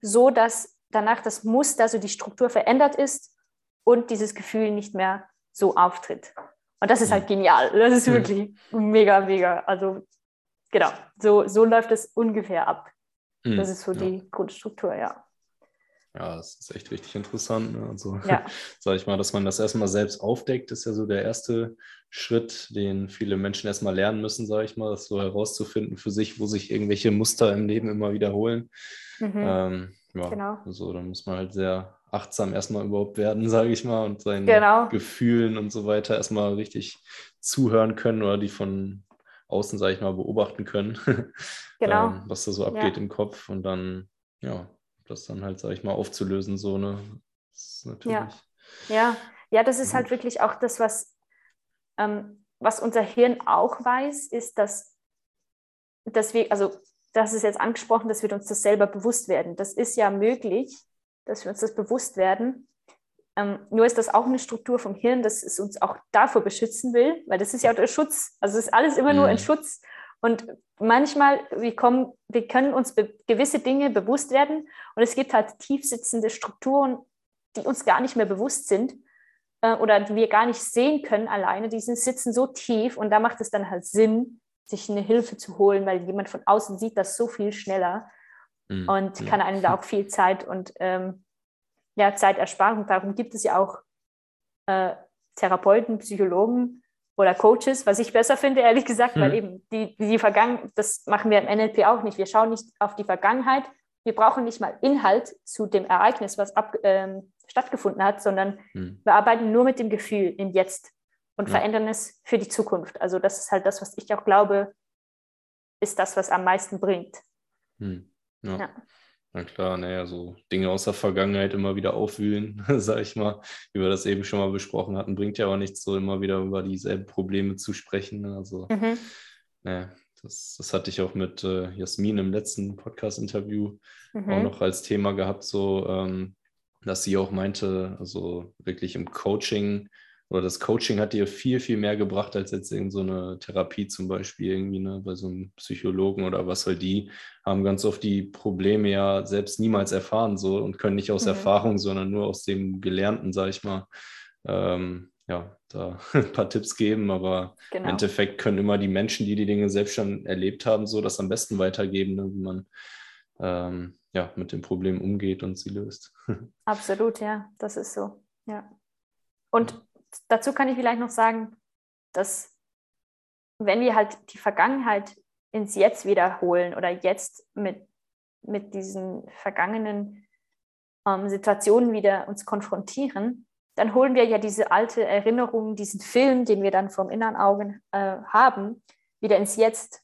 so dass danach das Muster, also die Struktur verändert ist und dieses Gefühl nicht mehr so auftritt. Und das ist halt genial. Das ist wirklich mega, mega. Also genau, so, so läuft es ungefähr ab. Hm, das ist so die Grundstruktur, ja. Ja, das ist echt richtig interessant. Ne? Also, ja. sag ich mal, dass man das erstmal selbst aufdeckt, ist ja so der erste Schritt, den viele Menschen erstmal lernen müssen, sage ich mal, das so herauszufinden für sich, wo sich irgendwelche Muster im Leben immer wiederholen. Mhm. Ähm, ja, genau. Also, dann muss man halt sehr achtsam erstmal überhaupt werden, sage ich mal, und seinen genau. Gefühlen und so weiter erstmal richtig zuhören können oder die von außen, sage ich mal, beobachten können, genau. ähm, was da so abgeht ja. im Kopf und dann, ja, das dann halt, sage ich mal, aufzulösen, so, ne? Ist natürlich. Ja, ja. ja das ist halt wirklich auch das, was, ähm, was unser Hirn auch weiß, ist, dass, dass wir, also das ist jetzt angesprochen, dass wir uns das selber bewusst werden. Das ist ja möglich, dass wir uns das bewusst werden. Ähm, nur ist das auch eine Struktur vom Hirn, dass es uns auch davor beschützen will, weil das ist ja der Schutz. Also es ist alles immer mhm. nur ein mhm. Schutz. Und manchmal, wir, kommen, wir können uns gewisse Dinge bewusst werden und es gibt halt tiefsitzende Strukturen, die uns gar nicht mehr bewusst sind äh, oder die wir gar nicht sehen können alleine. Die sind, sitzen so tief und da macht es dann halt Sinn, sich eine Hilfe zu holen, weil jemand von außen sieht das so viel schneller mhm. und kann einem da auch viel Zeit und ähm, ja, Zeit ersparen. Darum gibt es ja auch äh, Therapeuten, Psychologen oder Coaches, was ich besser finde, ehrlich gesagt, mhm. weil eben die, die Vergangenheit, das machen wir im NLP auch nicht. Wir schauen nicht auf die Vergangenheit. Wir brauchen nicht mal Inhalt zu dem Ereignis, was ab, ähm, stattgefunden hat, sondern mhm. wir arbeiten nur mit dem Gefühl im Jetzt und ja. verändern es für die Zukunft. Also das ist halt das, was ich auch glaube, ist das, was am meisten bringt. Hm. Ja. ja. Na klar, naja, so Dinge aus der Vergangenheit immer wieder aufwühlen, sag ich mal, wie wir das eben schon mal besprochen hatten, bringt ja auch nichts, so immer wieder über dieselben Probleme zu sprechen. Ne? Also, mhm. naja, das, das hatte ich auch mit äh, Jasmin im letzten Podcast-Interview mhm. auch noch als Thema gehabt, so, ähm, dass sie auch meinte, also wirklich im Coaching oder das Coaching hat dir viel, viel mehr gebracht als jetzt irgend so eine Therapie zum Beispiel irgendwie, ne, bei so einem Psychologen oder was, weil die haben ganz oft die Probleme ja selbst niemals erfahren so und können nicht aus mhm. Erfahrung, sondern nur aus dem Gelernten, sag ich mal, ähm, ja, da ein paar Tipps geben, aber genau. im Endeffekt können immer die Menschen, die die Dinge selbst schon erlebt haben, so das am besten weitergeben, ne, wie man ähm, ja, mit dem Problem umgeht und sie löst. Absolut, ja, das ist so, ja. Und dazu kann ich vielleicht noch sagen, dass wenn wir halt die Vergangenheit ins Jetzt wiederholen oder jetzt mit, mit diesen vergangenen ähm, Situationen wieder uns konfrontieren, dann holen wir ja diese alte Erinnerung, diesen Film, den wir dann vom inneren Augen äh, haben, wieder ins Jetzt.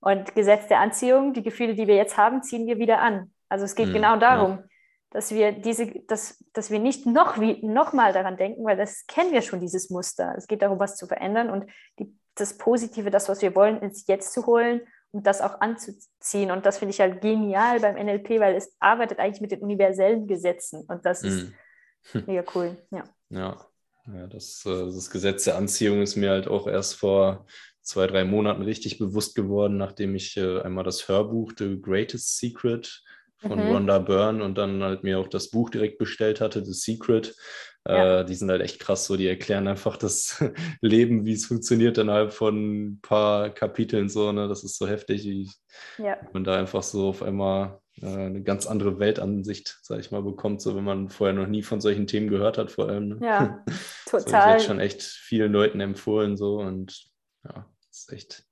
Und Gesetz der Anziehung, die Gefühle, die wir jetzt haben, ziehen wir wieder an. Also es geht mhm, genau darum, ja. Dass wir diese, dass, dass wir nicht noch, wie, noch mal daran denken, weil das kennen wir schon, dieses Muster. Es geht darum, was zu verändern und die, das Positive, das, was wir wollen, ins Jetzt zu holen und das auch anzuziehen. Und das finde ich halt genial beim NLP, weil es arbeitet eigentlich mit den universellen Gesetzen und das ist mhm. mega cool. Ja. ja. Ja, das, äh, das Gesetz der Anziehung ist mir halt auch erst vor zwei, drei Monaten richtig bewusst geworden, nachdem ich äh, einmal das Hörbuch The Greatest Secret von mhm. Rhonda Byrne und dann halt mir auch das Buch direkt bestellt hatte, The Secret. Ja. Äh, die sind halt echt krass so, die erklären einfach das Leben, wie es funktioniert innerhalb von ein paar Kapiteln so, ne? Das ist so heftig, wie ja. man da einfach so auf einmal äh, eine ganz andere Weltansicht, sag ich mal, bekommt, so wenn man vorher noch nie von solchen Themen gehört hat, vor allem. Ne? Ja, total. das ich schon echt vielen Leuten empfohlen so und ja, das ist echt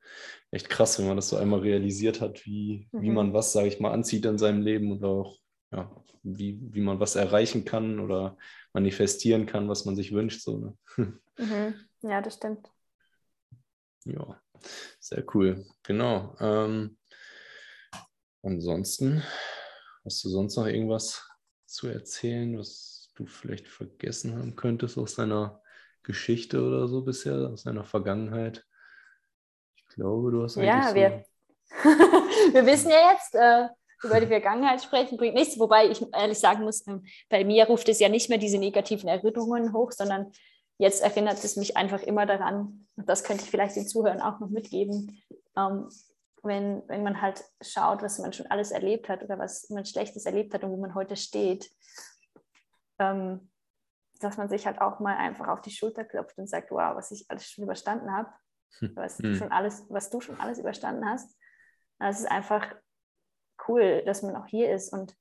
echt krass, wenn man das so einmal realisiert hat, wie, mhm. wie man was, sage ich mal, anzieht in seinem Leben und auch, ja, wie, wie man was erreichen kann oder manifestieren kann, was man sich wünscht. So, ne? mhm. Ja, das stimmt. Ja, sehr cool. Genau. Ähm, ansonsten, hast du sonst noch irgendwas zu erzählen, was du vielleicht vergessen haben könntest aus deiner Geschichte oder so bisher, aus deiner Vergangenheit? Glaube, du hast Ja, wir, wir wissen ja jetzt, äh, über die Vergangenheit sprechen bringt nichts, wobei ich ehrlich sagen muss, äh, bei mir ruft es ja nicht mehr diese negativen Erinnerungen hoch, sondern jetzt erinnert es mich einfach immer daran, und das könnte ich vielleicht den Zuhörern auch noch mitgeben, ähm, wenn, wenn man halt schaut, was man schon alles erlebt hat oder was man Schlechtes erlebt hat und wo man heute steht, ähm, dass man sich halt auch mal einfach auf die Schulter klopft und sagt, wow, was ich alles schon überstanden habe was, hm. schon alles, was du schon alles überstanden hast. Es ist einfach cool, dass man auch hier ist. Und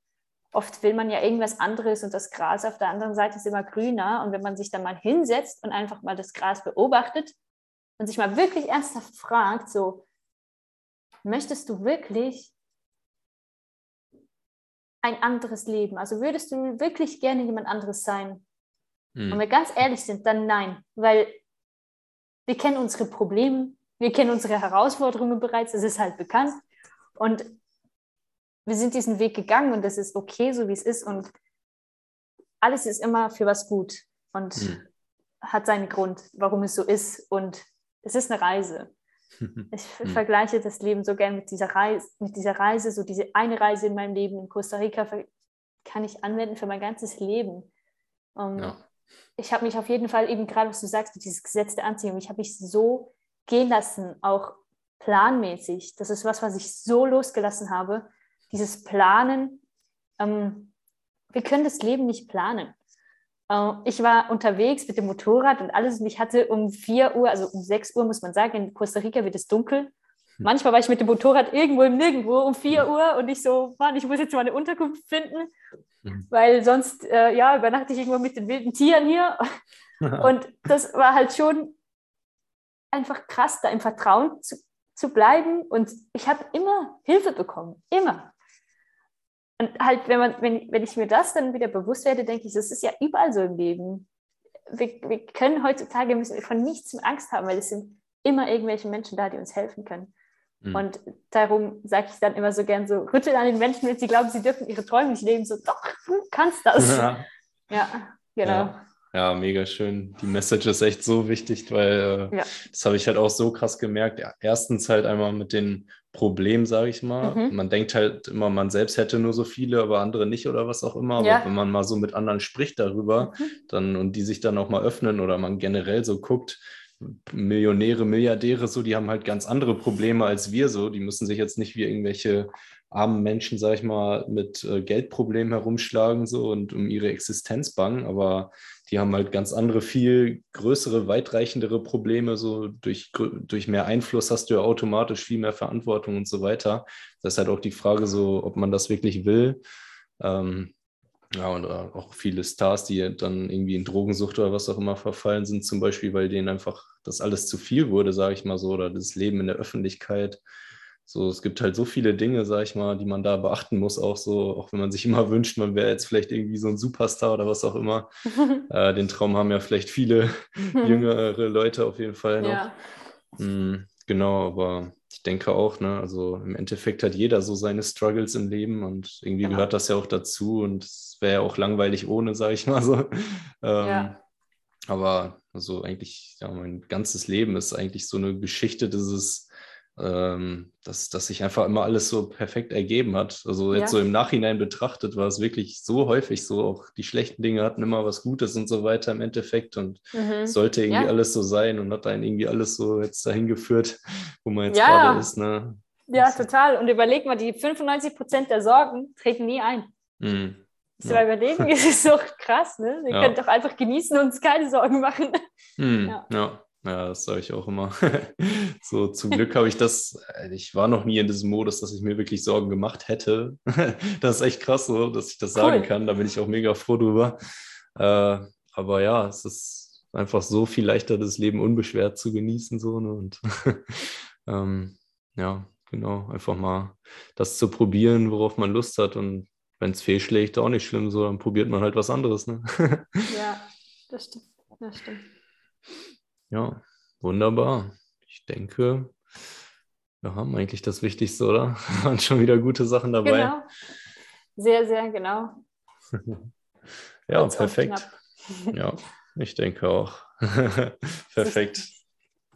oft will man ja irgendwas anderes und das Gras auf der anderen Seite ist immer grüner. Und wenn man sich dann mal hinsetzt und einfach mal das Gras beobachtet und sich mal wirklich ernsthaft fragt, so, möchtest du wirklich ein anderes Leben? Also würdest du wirklich gerne jemand anderes sein? Mhm. Und wir ganz ehrlich sind, dann nein, weil wir kennen unsere Probleme, wir kennen unsere Herausforderungen bereits, das ist halt bekannt. Und wir sind diesen Weg gegangen und das ist okay, so wie es ist. Und alles ist immer für was gut und mhm. hat seinen Grund, warum es so ist. Und es ist eine Reise. Ich mhm. vergleiche das Leben so gern mit dieser Reise, mit dieser Reise, so diese eine Reise in meinem Leben in Costa Rica kann ich anwenden für mein ganzes Leben. Um, ja ich habe mich auf jeden Fall eben gerade, was du sagst, dieses Gesetz der Anziehung, ich habe mich so gehen lassen, auch planmäßig. Das ist was, was ich so losgelassen habe. Dieses Planen. Ähm, wir können das Leben nicht planen. Äh, ich war unterwegs mit dem Motorrad und alles und ich hatte um 4 Uhr, also um 6 Uhr muss man sagen, in Costa Rica wird es dunkel. Hm. Manchmal war ich mit dem Motorrad irgendwo im Nirgendwo um 4 hm. Uhr und ich so, Mann, ich muss jetzt mal eine Unterkunft finden. Mhm. Weil sonst, äh, ja, übernachte ich irgendwo mit den wilden Tieren hier. Und das war halt schon einfach krass, da im Vertrauen zu, zu bleiben. Und ich habe immer Hilfe bekommen, immer. Und halt, wenn, man, wenn, wenn ich mir das dann wieder bewusst werde, denke ich, das ist ja überall so im Leben. Wir, wir können heutzutage müssen wir von nichts mehr Angst haben, weil es sind immer irgendwelche Menschen da, die uns helfen können. Mhm. Und darum sage ich dann immer so gern so, rüttel an den Menschen, wenn sie glauben, sie dürfen ihre Träume nicht leben. So, doch, du kannst das. Ja, ja genau. Ja. Ja, mega schön. Die Message ist echt so wichtig, weil äh, ja. das habe ich halt auch so krass gemerkt. Erstens halt einmal mit den Problemen, sage ich mal. Mhm. Man denkt halt immer, man selbst hätte nur so viele, aber andere nicht oder was auch immer. Ja. Aber wenn man mal so mit anderen spricht darüber, mhm. dann und die sich dann auch mal öffnen oder man generell so guckt, Millionäre, Milliardäre, so, die haben halt ganz andere Probleme als wir so. Die müssen sich jetzt nicht wie irgendwelche armen Menschen, sag ich mal, mit äh, Geldproblemen herumschlagen so und um ihre Existenz bangen, aber die haben halt ganz andere, viel größere, weitreichendere Probleme. So durch, durch mehr Einfluss hast du ja automatisch viel mehr Verantwortung und so weiter. Das ist halt auch die Frage, so, ob man das wirklich will. Ähm, ja, und äh, auch viele Stars, die dann irgendwie in Drogensucht oder was auch immer verfallen sind, zum Beispiel, weil denen einfach das alles zu viel wurde, sage ich mal so, oder das Leben in der Öffentlichkeit. So, es gibt halt so viele Dinge, sage ich mal, die man da beachten muss, auch so, auch wenn man sich immer wünscht, man wäre jetzt vielleicht irgendwie so ein Superstar oder was auch immer. äh, den Traum haben ja vielleicht viele jüngere Leute auf jeden Fall noch. Ja. Mhm, genau, aber ich denke auch, ne, also im Endeffekt hat jeder so seine Struggles im Leben und irgendwie genau. gehört das ja auch dazu und es wäre ja auch langweilig ohne, sage ich mal so. Ähm, ja. Aber also eigentlich, ja, mein ganzes Leben ist eigentlich so eine Geschichte dieses ähm, dass, dass sich einfach immer alles so perfekt ergeben hat. Also jetzt ja. so im Nachhinein betrachtet war es wirklich so häufig so, auch die schlechten Dinge hatten immer was Gutes und so weiter im Endeffekt und mhm. sollte irgendwie ja. alles so sein und hat einen irgendwie alles so jetzt dahin geführt, wo man jetzt ja. gerade ist. Ne? Ja, total. Und überleg mal, die 95 Prozent der Sorgen treten nie ein. Mhm. Ja. Mal überlegen, es ist so krass, ne? Ihr könnt doch einfach genießen und uns keine Sorgen machen. Mhm. ja. Ja, das sage ich auch immer. so, zum Glück habe ich das, äh, ich war noch nie in diesem Modus, dass ich mir wirklich Sorgen gemacht hätte. das ist echt krass so, dass ich das cool. sagen kann. Da bin ich auch mega froh drüber. Äh, aber ja, es ist einfach so viel leichter, das Leben unbeschwert zu genießen. So, ne? Und ähm, ja, genau, einfach mal das zu probieren, worauf man Lust hat. Und wenn es fehlschlägt, auch nicht schlimm, so, dann probiert man halt was anderes. Ne? ja, das stimmt. Das stimmt. Ja, wunderbar. Ich denke, wir haben eigentlich das Wichtigste, oder? Waren schon wieder gute Sachen dabei. Genau. Sehr, sehr genau. ja, Ganz perfekt. Ja, ich denke auch. perfekt.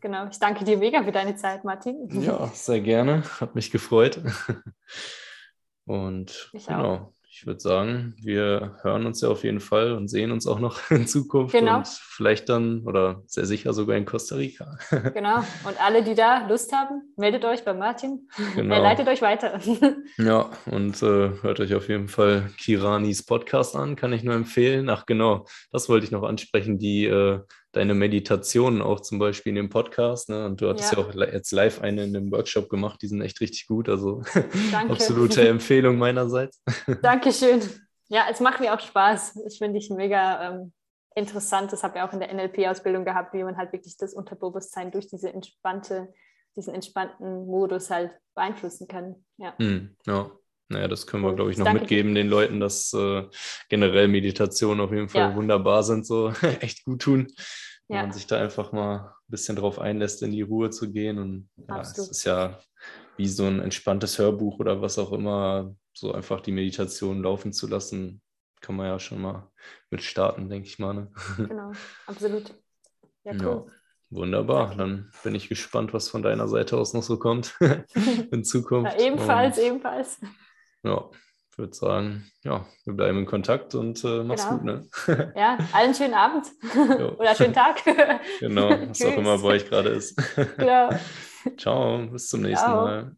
Genau, ich danke dir mega für deine Zeit, Martin. Ja, sehr gerne. Hat mich gefreut. Und ich genau, auch ich würde sagen, wir hören uns ja auf jeden Fall und sehen uns auch noch in Zukunft genau. und vielleicht dann oder sehr sicher sogar in Costa Rica. genau. Und alle, die da Lust haben, meldet euch bei Martin. Genau. Er leitet euch weiter. ja, und äh, hört euch auf jeden Fall Kiranis Podcast an, kann ich nur empfehlen. Ach genau, das wollte ich noch ansprechen, die äh, deine Meditationen auch zum Beispiel in dem Podcast. Ne? Und du hattest ja. ja. auch jetzt live eine in dem Workshop gemacht, die sind echt richtig gut. Also absolute Empfehlung meinerseits. Dankeschön. Ja, es macht mir auch Spaß. Ich finde ich mega ähm, interessant. Das habe ich auch in der NLP-Ausbildung gehabt, wie man halt wirklich das Unterbewusstsein durch diese entspannte, diesen entspannten Modus halt beeinflussen kann. Ja. Mm, ja. Naja, das können wir, glaube ich, noch Danke mitgeben den Leuten, dass äh, generell Meditationen auf jeden Fall ja. wunderbar sind, so echt gut tun. Wenn ja. man sich da einfach mal ein bisschen drauf einlässt, in die Ruhe zu gehen. Und ja, es ist ja wie so ein entspanntes Hörbuch oder was auch immer, so einfach die Meditation laufen zu lassen, kann man ja schon mal mit starten, denke ich mal. Ne? Genau, absolut. Ja, cool. Ja. Wunderbar, Danke. dann bin ich gespannt, was von deiner Seite aus noch so kommt in Zukunft. Ja, ebenfalls, Und ebenfalls ja, ich würde sagen, ja, wir bleiben in Kontakt und äh, mach's genau. gut. Ne? ja, allen schönen Abend oder schönen Tag. genau, was auch immer bei euch gerade ist. Genau. Ciao, bis zum nächsten Ciao. Mal.